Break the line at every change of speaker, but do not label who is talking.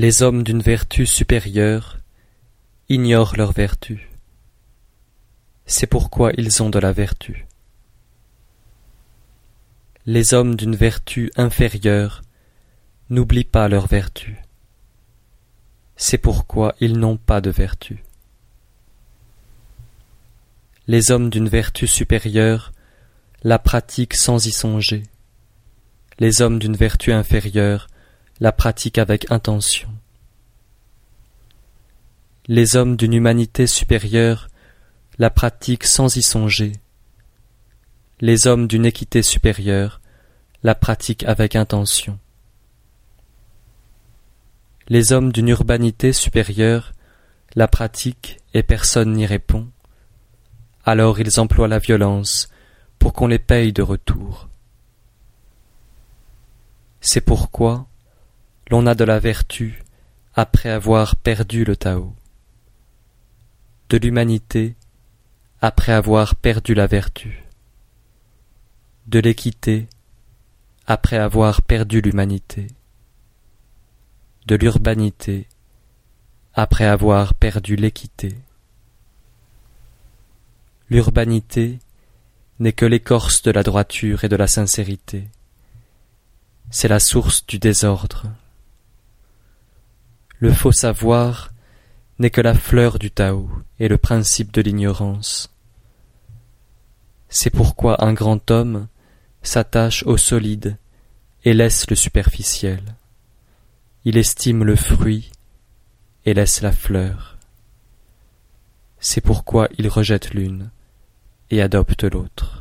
Les hommes d'une vertu supérieure ignorent leur vertu. C'est pourquoi ils ont de la vertu. Les hommes d'une vertu inférieure n'oublient pas leur vertu. C'est pourquoi ils n'ont pas de vertu. Les hommes d'une vertu supérieure la pratiquent sans y songer. Les hommes d'une vertu inférieure la pratiquent avec intention. Les hommes d'une humanité supérieure la pratiquent sans y songer. Les hommes d'une équité supérieure la pratiquent avec intention. Les hommes d'une urbanité supérieure la pratiquent et personne n'y répond. Alors ils emploient la violence pour qu'on les paye de retour. C'est pourquoi l'on a de la vertu après avoir perdu le Tao, de l'humanité après avoir perdu la vertu, de l'équité après avoir perdu l'humanité, de l'urbanité après avoir perdu l'équité. L'urbanité n'est que l'écorce de la droiture et de la sincérité. C'est la source du désordre. Le faux savoir n'est que la fleur du Tao et le principe de l'ignorance. C'est pourquoi un grand homme s'attache au solide et laisse le superficiel. Il estime le fruit et laisse la fleur. C'est pourquoi il rejette l'une et adopte l'autre.